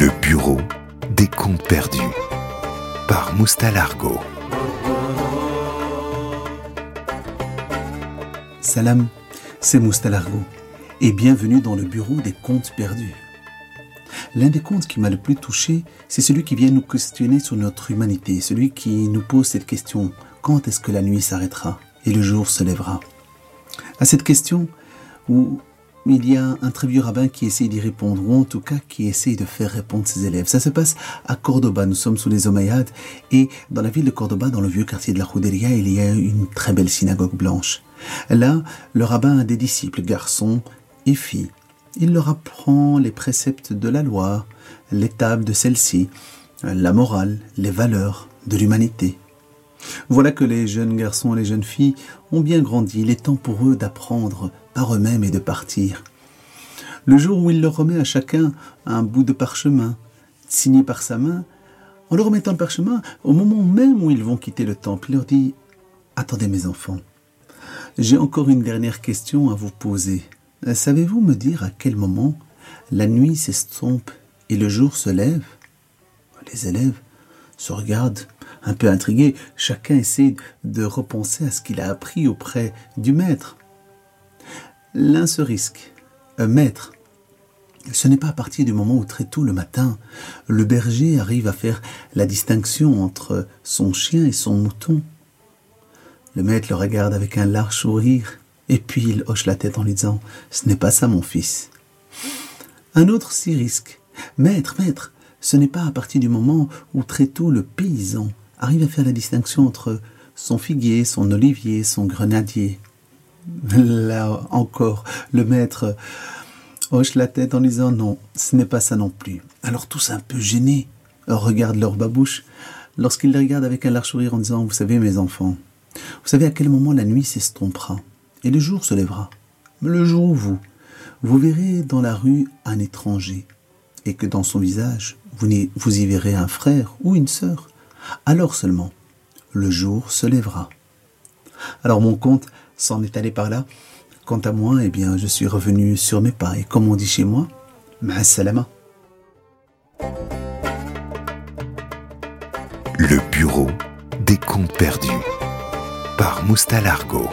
Le bureau des comptes perdus par Moustalargo. Salam, c'est Moustalargo et bienvenue dans le bureau des comptes perdus. L'un des contes qui m'a le plus touché, c'est celui qui vient nous questionner sur notre humanité, celui qui nous pose cette question quand est-ce que la nuit s'arrêtera et le jour se lèvera? À cette question, où il y a un très vieux rabbin qui essaie d'y répondre, ou en tout cas qui essaie de faire répondre ses élèves. Ça se passe à Cordoba, nous sommes sous les Omeyyades, et dans la ville de Cordoba, dans le vieux quartier de la Juderia, il y a une très belle synagogue blanche. Là, le rabbin a des disciples, garçons et filles. Il leur apprend les préceptes de la loi, l'étape de celle-ci, la morale, les valeurs de l'humanité. Voilà que les jeunes garçons et les jeunes filles ont bien grandi. Il est temps pour eux d'apprendre par eux-mêmes et de partir. Le jour où il leur remet à chacun un bout de parchemin, signé par sa main, en leur remettant le parchemin, au moment même où ils vont quitter le temple, il leur dit Attendez mes enfants, j'ai encore une dernière question à vous poser. Savez-vous me dire à quel moment la nuit s'estompe et le jour se lève? Les élèves se regardent un peu intrigués. Chacun essaie de repenser à ce qu'il a appris auprès du maître. L'un se risque. Maître. Ce n'est pas à partir du moment où très tôt le matin, le berger arrive à faire la distinction entre son chien et son mouton. Le maître le regarde avec un large sourire, et puis il hoche la tête en lui disant Ce n'est pas ça, mon fils. Un autre s'y risque. Maître, maître, ce n'est pas à partir du moment où très tôt le paysan arrive à faire la distinction entre son figuier, son olivier, son grenadier. Là encore, le maître hoche la tête en disant non, ce n'est pas ça non plus. Alors tous un peu gênés regardent leur babouche lorsqu'ils les regardent avec un large sourire en disant Vous savez, mes enfants, vous savez à quel moment la nuit s'estompera et le jour se lèvera. Le jour où vous, vous verrez dans la rue un étranger et que dans son visage, vous, vous y verrez un frère ou une sœur. Alors seulement, le jour se lèvera. Alors mon compte s'en est allé par là. Quant à moi, eh bien, je suis revenu sur mes pas. Et comme on dit chez moi, salama. Le bureau des comptes perdus par Moustalargo.